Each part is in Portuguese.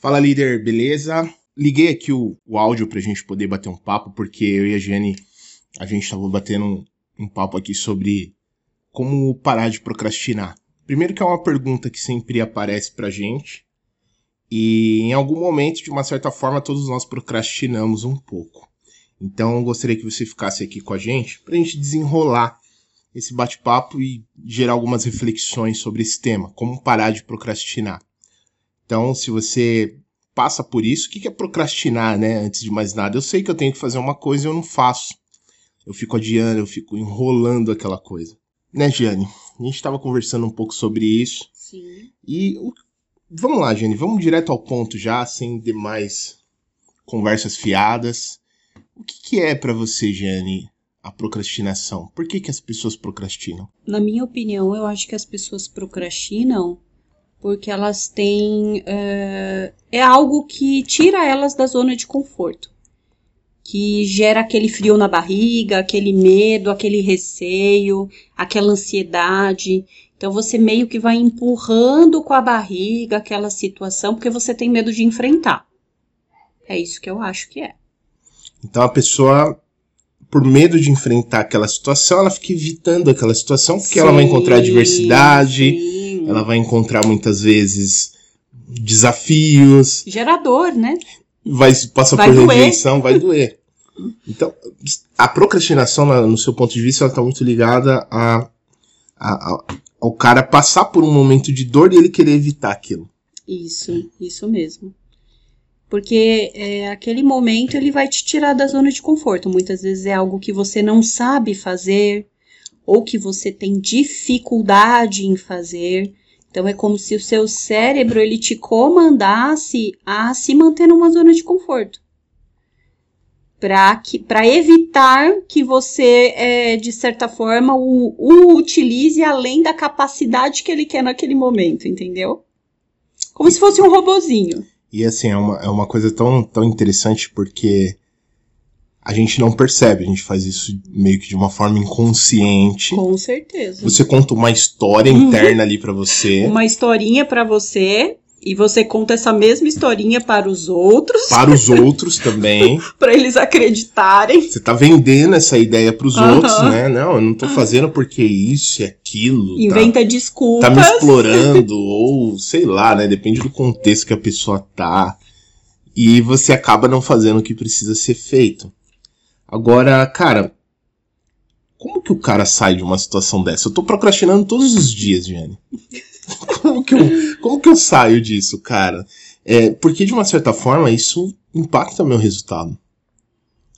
Fala líder, beleza? Liguei aqui o, o áudio pra gente poder bater um papo, porque eu e a Jenny, a gente tava batendo um, um papo aqui sobre como parar de procrastinar. Primeiro que é uma pergunta que sempre aparece pra gente, e em algum momento, de uma certa forma, todos nós procrastinamos um pouco. Então, gostaria que você ficasse aqui com a gente para a gente desenrolar esse bate-papo e gerar algumas reflexões sobre esse tema, como parar de procrastinar. Então, se você passa por isso, o que é procrastinar, né? Antes de mais nada, eu sei que eu tenho que fazer uma coisa e eu não faço. Eu fico adiando, eu fico enrolando aquela coisa. Né, Giane? A gente estava conversando um pouco sobre isso. Sim. E vamos lá, Giane, vamos direto ao ponto já, sem demais conversas fiadas. O que, que é para você, Giane, a procrastinação? Por que, que as pessoas procrastinam? Na minha opinião, eu acho que as pessoas procrastinam porque elas têm. É, é algo que tira elas da zona de conforto. Que gera aquele frio na barriga, aquele medo, aquele receio, aquela ansiedade. Então você meio que vai empurrando com a barriga aquela situação porque você tem medo de enfrentar. É isso que eu acho que é. Então a pessoa, por medo de enfrentar aquela situação, ela fica evitando aquela situação porque sim, ela vai encontrar adversidade, sim. Ela vai encontrar muitas vezes desafios. Gerador, né? Vai passar vai por doer. rejeição, vai doer. Então, a procrastinação, no seu ponto de vista, ela está muito ligada a, a, a, ao cara passar por um momento de dor e ele querer evitar aquilo. Isso, isso mesmo. Porque é, aquele momento ele vai te tirar da zona de conforto. Muitas vezes é algo que você não sabe fazer ou que você tem dificuldade em fazer. Então é como se o seu cérebro ele te comandasse a se manter numa zona de conforto. Para evitar que você, é, de certa forma, o, o utilize além da capacidade que ele quer naquele momento, entendeu? Como se fosse um robozinho. E assim, é uma, é uma coisa tão, tão interessante porque a gente não percebe, a gente faz isso meio que de uma forma inconsciente. Com certeza. Você conta uma história uhum. interna ali para você. Uma historinha para você e você conta essa mesma historinha para os outros. Para os outros também. para eles acreditarem. Você tá vendendo essa ideia para os uhum. outros, né? Não, eu não tô fazendo porque isso e aquilo. Tá Inventa tá, desculpas. Tá me explorando, ou sei lá, né? Depende do contexto que a pessoa tá. E você acaba não fazendo o que precisa ser feito. Agora, cara, como que o cara sai de uma situação dessa? Eu tô procrastinando todos os dias, Jane. como, que eu, como que eu saio disso, cara? É, porque, de uma certa forma, isso impacta meu resultado.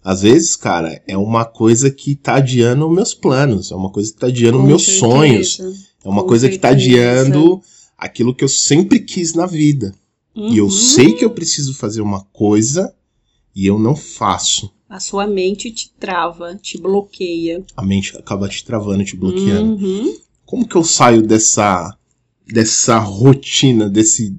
Às vezes, cara, é uma coisa que tá adiando meus planos, é uma coisa que tá adiando Com meus certeza. sonhos, é uma Com coisa certeza. que tá adiando aquilo que eu sempre quis na vida. Uhum. E eu uhum. sei que eu preciso fazer uma coisa e eu não faço. A sua mente te trava, te bloqueia. A mente acaba te travando, te bloqueando. Uhum. Como que eu saio dessa dessa rotina, desse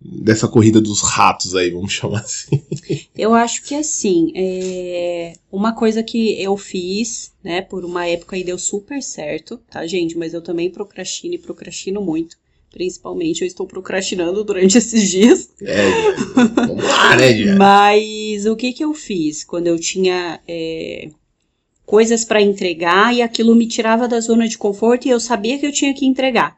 dessa corrida dos ratos aí, vamos chamar assim? Eu acho que assim, é uma coisa que eu fiz, né, por uma época e deu super certo, tá, gente? Mas eu também procrastino e procrastino muito. Principalmente eu estou procrastinando durante esses dias. É, vamos lá, né, Gia? Mas o que que eu fiz quando eu tinha é, coisas para entregar e aquilo me tirava da zona de conforto e eu sabia que eu tinha que entregar?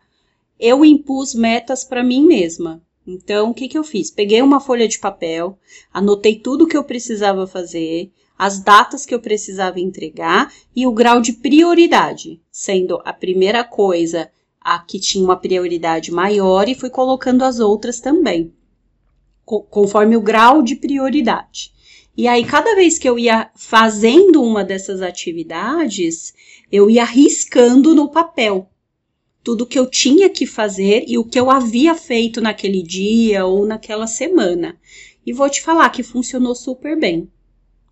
eu impus metas para mim mesma. Então, o que, que eu fiz? Peguei uma folha de papel, anotei tudo que eu precisava fazer, as datas que eu precisava entregar e o grau de prioridade, sendo a primeira coisa a que tinha uma prioridade maior e fui colocando as outras também, conforme o grau de prioridade. E aí, cada vez que eu ia fazendo uma dessas atividades, eu ia riscando no papel tudo que eu tinha que fazer e o que eu havia feito naquele dia ou naquela semana. E vou te falar que funcionou super bem.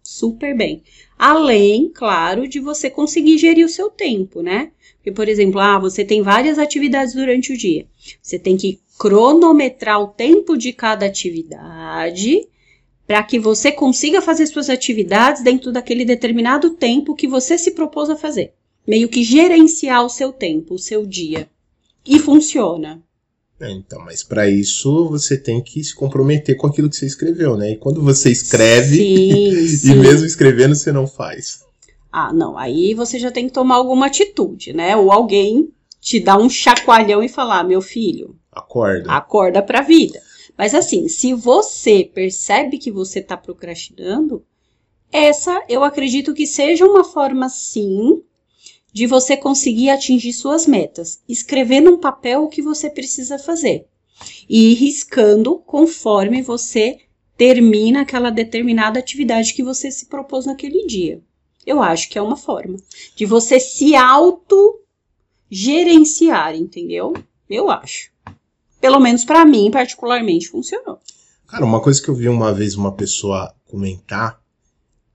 Super bem. Além, claro, de você conseguir gerir o seu tempo, né? Porque, por exemplo, ah, você tem várias atividades durante o dia. Você tem que cronometrar o tempo de cada atividade para que você consiga fazer suas atividades dentro daquele determinado tempo que você se propôs a fazer meio que gerenciar o seu tempo, o seu dia. E funciona. É, então, mas para isso você tem que se comprometer com aquilo que você escreveu, né? E quando você escreve, Sim, sim. e mesmo escrevendo você não faz. Ah, não. Aí você já tem que tomar alguma atitude, né? Ou alguém te dá um chacoalhão e falar: meu filho, Acorda. acorda pra vida. Mas assim, se você percebe que você tá procrastinando, essa eu acredito que seja uma forma, sim, de você conseguir atingir suas metas. Escrever num papel o que você precisa fazer. E riscando conforme você termina aquela determinada atividade que você se propôs naquele dia. Eu acho que é uma forma de você se auto gerenciar, entendeu? Eu acho. Pelo menos pra mim, particularmente, funcionou. Cara, uma coisa que eu vi uma vez uma pessoa comentar,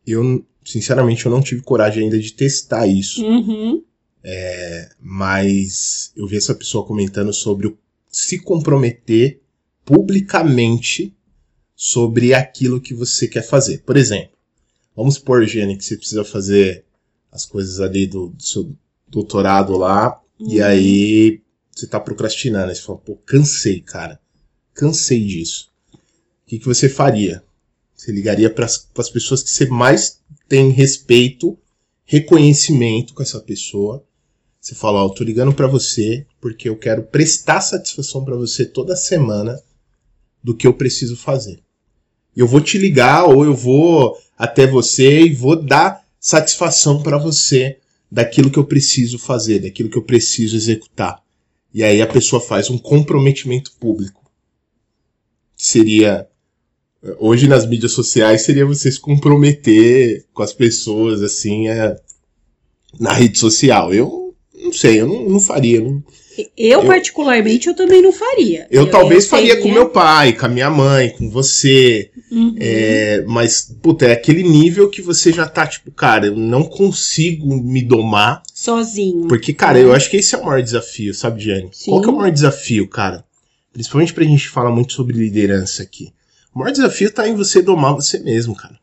eu, sinceramente, eu não tive coragem ainda de testar isso. Uhum. mas eu vi essa pessoa comentando sobre o, se comprometer publicamente sobre aquilo que você quer fazer. Por exemplo, vamos supor, Gene, que você precisa fazer as coisas ali do, do seu doutorado lá, e Uhum. aí você tá procrastinando. Aí você fala, pô, cansei, cara. Cansei disso. O que, que você faria? Você ligaria para as pessoas que você mais tem respeito, reconhecimento com essa pessoa. Você fala, ó, eu tô ligando para você porque eu quero prestar satisfação para você toda semana do que eu preciso fazer. Eu vou te ligar ou eu vou até você e vou dar satisfação para você daquilo que eu preciso fazer, daquilo que eu preciso executar. E aí a pessoa faz um comprometimento público. Que seria hoje nas mídias sociais seria você se comprometer com as pessoas assim é, na rede social. Eu não sei, eu não, não faria. não- Eu, Eu- particularmente, eu também não faria. Eu, talvez faria teria- com meu pai, com a minha mãe, com você. Uhum. É, mas, puta, é aquele nível que você já tá, tipo, cara, eu não consigo me domar. Sozinho. Porque, cara, eu acho que esse é o maior desafio, sabe, Jane? Sim. Qual que é o maior desafio, cara? Principalmente pra gente falar muito sobre liderança aqui. O maior desafio tá em você domar você mesmo, cara.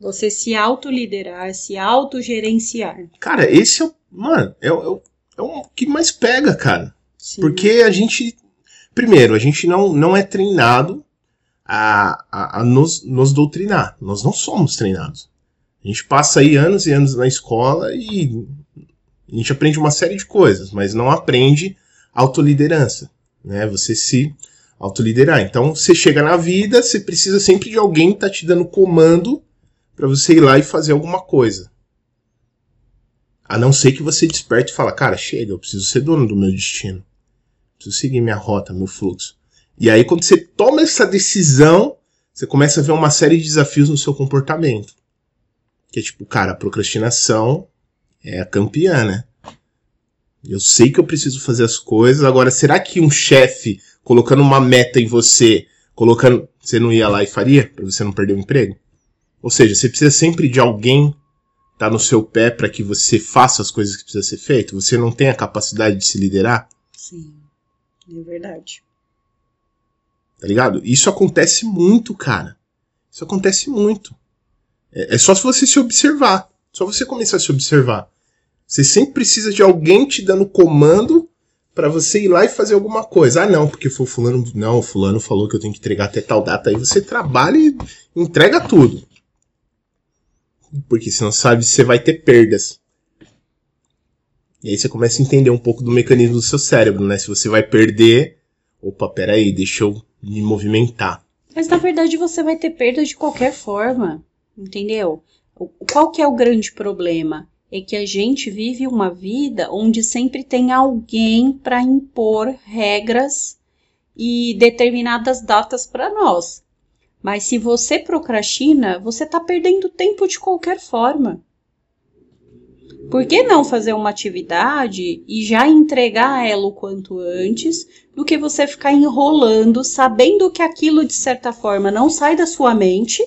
Você se autoliderar, se autogerenciar. Cara, esse é o. Mano, é, o- é, o- é o que mais pega, cara. Sim. Porque a gente. Primeiro, a gente não, não é treinado a, a, a nos, nos doutrinar. Nós não somos treinados. A gente passa aí anos e anos na escola e a gente aprende uma série de coisas, mas não aprende autoliderança. Né? Você se autoliderar. Então, você chega na vida, você precisa sempre de alguém que tá te dando comando para você ir lá e fazer alguma coisa. A não ser que você desperte e fala, cara, chega, eu preciso ser dono do meu destino. Preciso seguir minha rota, meu fluxo. E aí, quando você toma essa decisão, você começa a ver uma série de desafios no seu comportamento. Que é tipo, cara, a procrastinação é a campeã, né? Eu sei que eu preciso fazer as coisas. Agora, será que um chefe colocando uma meta em você, colocando. Você não ia lá e faria? Pra você não perder o emprego? Ou seja, você precisa sempre de alguém tá no seu pé para que você faça as coisas que precisa ser feito? Você não tem a capacidade de se liderar? Sim, é verdade. Tá ligado? Isso acontece muito, cara. Isso acontece muito. É, é só se você se observar. Só você começar a se observar. Você sempre precisa de alguém te dando comando para você ir lá e fazer alguma coisa. Ah, não, porque foi fulano. Não, fulano falou que eu tenho que entregar até tal data. Aí você trabalha e entrega tudo. Porque senão sabe você vai ter perdas. E aí você começa a entender um pouco do mecanismo do seu cérebro, né? Se você vai perder, opa, peraí, deixa eu me movimentar. Mas na verdade você vai ter perda de qualquer forma, entendeu? Qual que é o grande problema? É que a gente vive uma vida onde sempre tem alguém para impor regras e determinadas datas para nós. Mas se você procrastina, você está perdendo tempo de qualquer forma. Por que não fazer uma atividade e já entregar ela o quanto antes, do que você ficar enrolando, sabendo que aquilo de certa forma não sai da sua mente?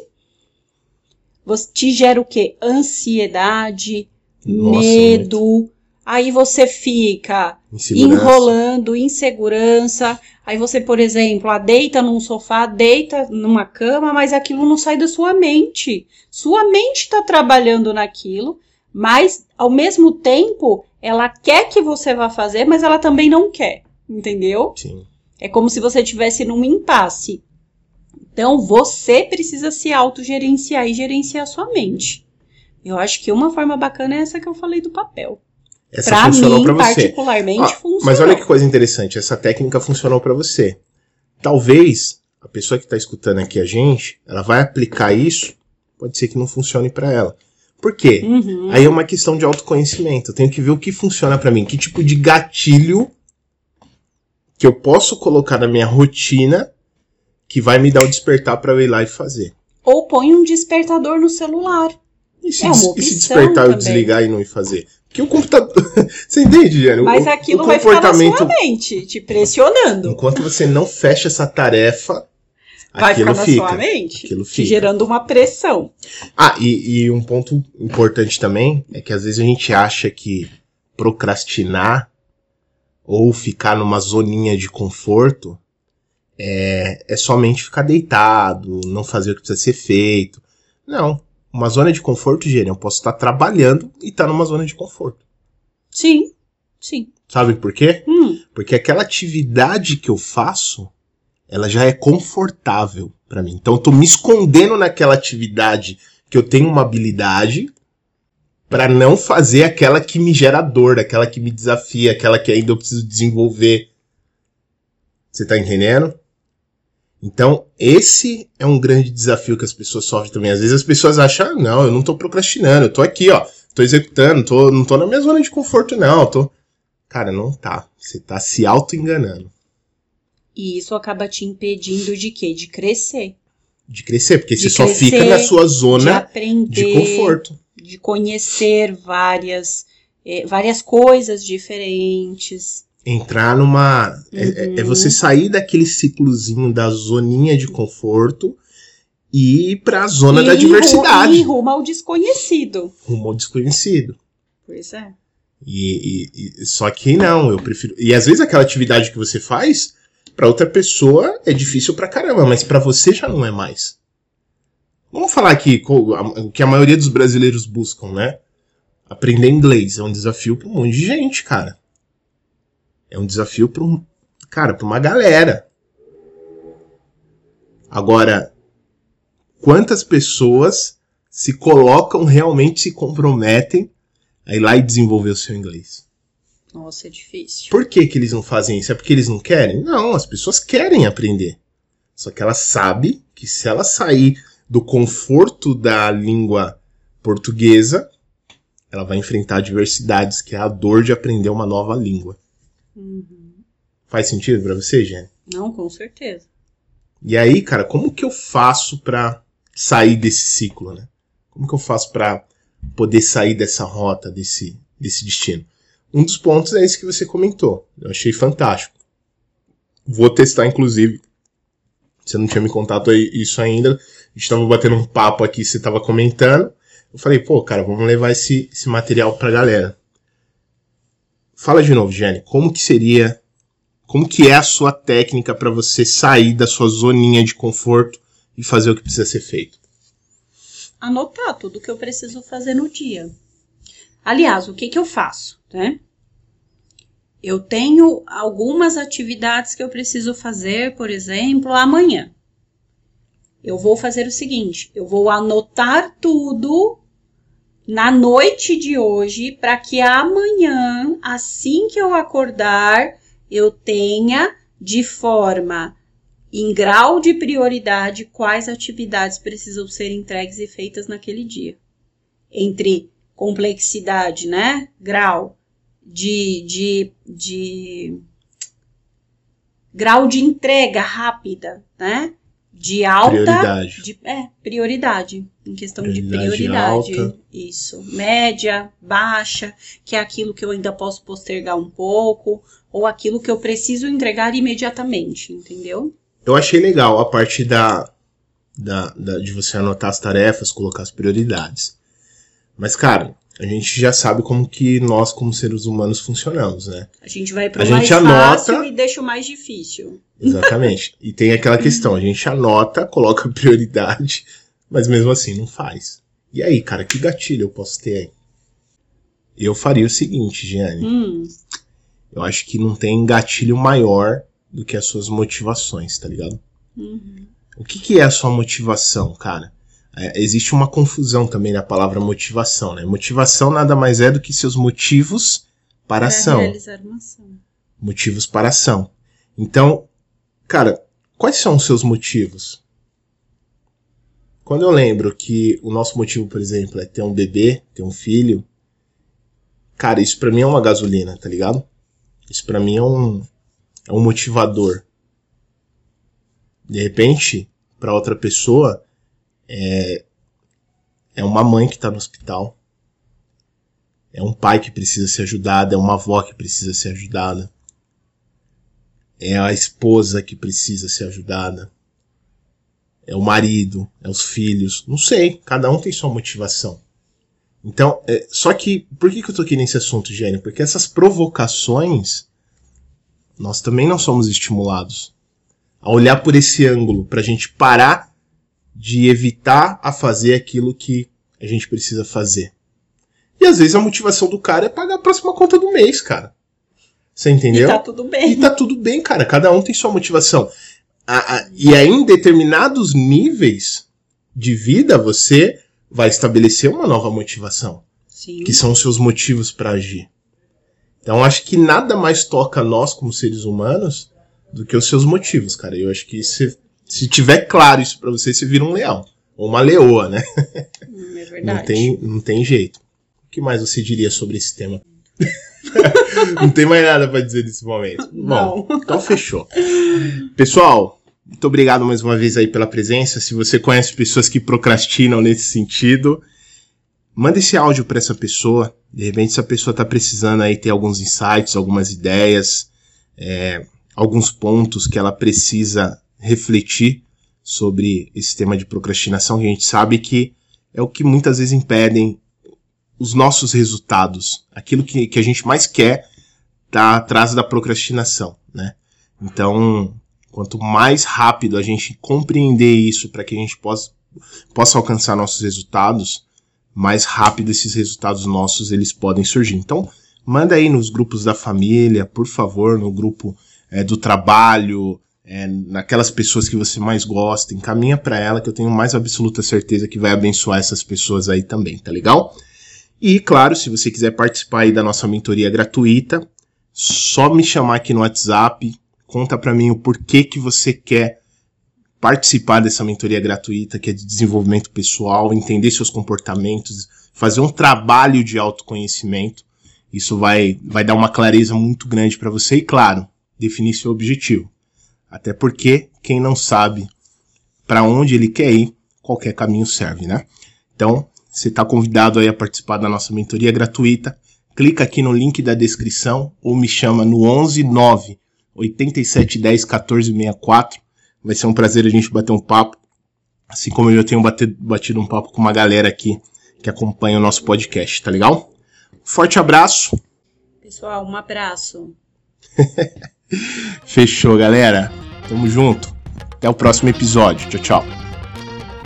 Você te gera o quê? Ansiedade, Nossa, medo. Aí você fica Insegurança. enrolando, insegurança. Aí você, por exemplo, ah, deita num sofá, deita numa cama, mas aquilo não sai da sua mente. Sua mente está trabalhando naquilo, mas ao mesmo tempo ela quer que você vá fazer, mas ela também não quer. Entendeu? Sim. É como se você estivesse num impasse. Então, você precisa se autogerenciar e gerenciar a sua mente. Eu acho que uma forma bacana é essa que eu falei do papel. Essa Pra funcionou mim, pra você. particularmente, Ó, funcionou. Mas olha que coisa interessante, essa técnica funcionou pra você. Talvez a pessoa que tá escutando aqui a gente, ela vai aplicar isso, pode ser que não funcione pra ela. Por quê? Uhum. Aí é uma questão de autoconhecimento. Eu tenho que ver o que funciona pra mim, que tipo de gatilho que eu posso colocar na minha rotina que vai me dar o despertar pra eu ir lá e fazer. Ou põe um despertador no celular. E se, É e se despertar eu também. desligar e não ir fazer? Porque o computador. você entende, Jânio? Mas o, aquilo o vai ficar na comportamento. sua mente, te pressionando. Enquanto você não fecha essa tarefa, Vai aquilo ficar na fica. sua mente, Aquilo fica. gerando uma pressão. Ah, e, e um ponto importante também é que às vezes a gente acha que procrastinar ou ficar numa zoninha de conforto é, é somente ficar deitado, não fazer o que precisa ser feito. Não. Uma zona de conforto, Gênio, eu posso estar trabalhando e estar numa zona de conforto. Sim, sim. Sabe por quê? Hum, Porque aquela atividade que eu faço, ela já é confortável pra mim. Então eu tô me escondendo naquela atividade que eu tenho uma habilidade pra não fazer aquela que me gera dor, aquela que me desafia, aquela que ainda eu preciso desenvolver. Você tá entendendo? Então, esse é um grande desafio que as pessoas sofrem também. Às vezes as pessoas acham, ah, não, eu não tô procrastinando, eu tô aqui, ó, tô executando, tô, não tô na minha zona de conforto, não, tô. Cara, não tá. Você tá se auto-enganando. e isso acaba te impedindo de quê? De crescer, De crescer, porque De você só crescer, fica na sua de zona aprender, de conforto. de conhecer várias, eh, várias coisas diferentes. Entrar numa. é- É, é Uhum. você sair daquele ciclozinho da zoninha de conforto e ir pra zona E da diversidade. E rumo ao desconhecido. Rumo ao desconhecido. Pois é. E, e- e- só que não, eu prefiro. E às vezes aquela atividade que você faz, pra outra pessoa é difícil pra caramba, mas pra você já não é mais. Vamos falar aqui a- o que a maioria dos brasileiros buscam, né? Aprender inglês é um desafio pra um monte de gente, cara. É um desafio pra um, cara, pra uma galera. Agora, quantas pessoas se colocam realmente se comprometem a ir lá e desenvolver o seu inglês? Nossa, é difícil. Por que, que eles não fazem isso? É porque eles não querem? Não, as pessoas querem aprender. Só que ela sabe que se ela sair do conforto da língua portuguesa, ela vai enfrentar adversidades, que é a dor de aprender uma nova língua. Uhum. Faz sentido pra você, Jenny? Não, com certeza. E aí, cara, como que eu faço pra sair desse ciclo, né? Como que eu faço pra poder sair dessa rota, desse, desse destino? Um dos pontos é esse que você comentou. Eu achei fantástico. Vou testar, inclusive. Você não tinha me contado isso ainda. A gente tava batendo um papo aqui, você tava comentando. Eu falei, pô, cara, vamos levar esse, esse material pra galera. Fala de novo, Jenny. Como que seria como que é a sua técnica para você sair da sua zoninha de conforto e fazer o que precisa ser feito? Anotar tudo que eu preciso fazer no dia. Aliás, o que, que eu faço, né? Eu tenho algumas atividades que eu preciso fazer, por exemplo, amanhã. Eu vou fazer o seguinte: eu vou anotar tudo na noite de hoje para que amanhã, assim que eu acordar, eu tenha de forma em grau de prioridade quais atividades precisam ser entregues e feitas naquele dia. Entre complexidade, né? Grau de, de, de grau de entrega rápida, né? De alta Prioridade. de, é, prioridade. Em questão Prioridade de prioridade. alta. Isso. Média, baixa, que é aquilo que eu ainda posso postergar um pouco, ou aquilo que eu preciso entregar imediatamente, entendeu? Eu achei legal a parte da, da, da- de você anotar as tarefas, colocar as prioridades. Mas, cara, a gente já sabe como que nós, como seres humanos, funcionamos, né? A gente vai pro A mais gente anota- fácil e deixa o mais difícil. Exatamente. e tem aquela questão, a gente anota, coloca prioridade, mas mesmo assim não faz. E aí, cara, que gatilho eu posso ter aí? Eu faria o seguinte, Giane. Hum, Eu acho que não tem gatilho maior do que as suas motivações, tá ligado? Uhum. O que, que é a sua motivação, cara? É, existe uma confusão também na palavra motivação, né? Motivação nada mais é do que seus motivos para ação. realizar uma ação. Motivos para ação. Então, cara, quais são os seus motivos? Quando eu lembro que o nosso motivo, por exemplo, é ter um bebê, ter um filho, cara, isso pra mim é uma gasolina, tá ligado? Isso pra mim é um, é um motivador. De repente, para outra pessoa, é, é uma mãe que tá no hospital. É um pai que precisa ser ajudado, é uma avó que precisa ser ajudada. É a esposa que precisa ser ajudada. É o marido, é os filhos. Não sei, cada um tem sua motivação. Então, é, só que, por que, que eu tô aqui nesse assunto, Gênio? Porque essas provocações, nós também não somos estimulados a olhar por esse ângulo, pra gente parar de evitar a fazer aquilo que a gente precisa fazer. E às vezes a motivação do cara é pagar a próxima conta do mês, cara. Você entendeu? E tá tudo bem. E tá tudo bem, cara. Cada um tem sua motivação. A- a- e aí, em determinados níveis de vida, você vai estabelecer uma nova motivação, Sim. que são os seus motivos para agir. Então, acho que nada mais toca a nós como seres humanos do que os seus motivos, cara. Eu acho que se, se tiver claro isso para você, você vira um leão. Ou uma leoa, né? Hum, é verdade. Não tem, não tem jeito. O que mais você diria sobre esse tema? não tem mais nada pra dizer nesse momento. Bom, Não. então fechou. Pessoal, muito obrigado mais uma vez aí pela presença. Se você conhece pessoas que procrastinam nesse sentido, manda esse áudio para essa pessoa. De repente, essa pessoa tá precisando aí ter alguns insights, algumas ideias, é, alguns pontos que ela precisa refletir sobre esse tema de procrastinação, que a gente sabe que é o que muitas vezes impedem os nossos resultados. Aquilo que, que a gente mais quer tá atrás da procrastinação, né? Então, quanto mais rápido a gente compreender isso para que a gente possa, possa alcançar nossos resultados, mais rápido esses resultados nossos eles podem surgir. Então, manda aí nos grupos da família, por favor, no grupo é, do trabalho, é, naquelas pessoas que você mais gosta, encaminha para ela que eu tenho mais absoluta certeza que vai abençoar essas pessoas aí também, tá legal? E claro, se você quiser participar aí da nossa mentoria gratuita, só me chamar aqui no WhatsApp, conta para mim o porquê que você quer participar dessa mentoria gratuita, que é de desenvolvimento pessoal, entender seus comportamentos, fazer um trabalho de autoconhecimento. Isso vai, vai dar uma clareza muito grande para você e, claro, definir seu objetivo. Até porque quem não sabe para onde ele quer ir, qualquer caminho serve, né? Então, você está convidado aí a participar da nossa mentoria gratuita. Clica aqui no link da descrição ou me chama no 11 9 8710 1464. Vai ser um prazer a gente bater um papo, assim como eu já tenho batido, batido um papo com uma galera aqui que acompanha o nosso podcast, tá legal? Forte abraço. Pessoal, um abraço. Fechou, galera. Tamo junto. Até o próximo episódio. Tchau, tchau.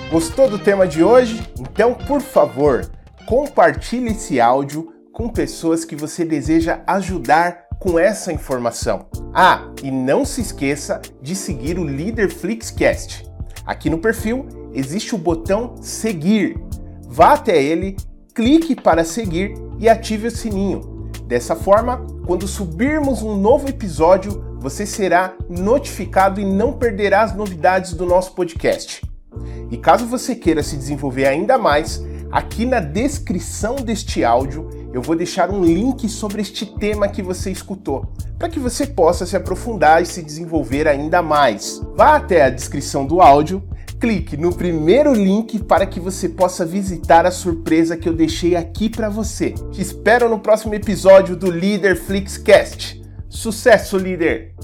Gostou do tema de hoje? Então, por favor, compartilhe esse áudio com pessoas que você deseja ajudar com essa informação. Ah, e não se esqueça de seguir o Líder Flixcast. Aqui no perfil existe o botão seguir. Vá até ele, clique para seguir e ative o sininho. Dessa forma, quando subirmos um novo episódio, você será notificado e não perderá as novidades do nosso podcast. E caso você queira se desenvolver ainda mais, aqui na descrição deste áudio eu vou deixar um link sobre este tema que você escutou, para que você possa se aprofundar e se desenvolver ainda mais. Vá até a descrição do áudio, clique no primeiro link para que você possa visitar a surpresa que eu deixei aqui para você. Te espero no próximo episódio do Líder Flixcast. Sucesso, líder!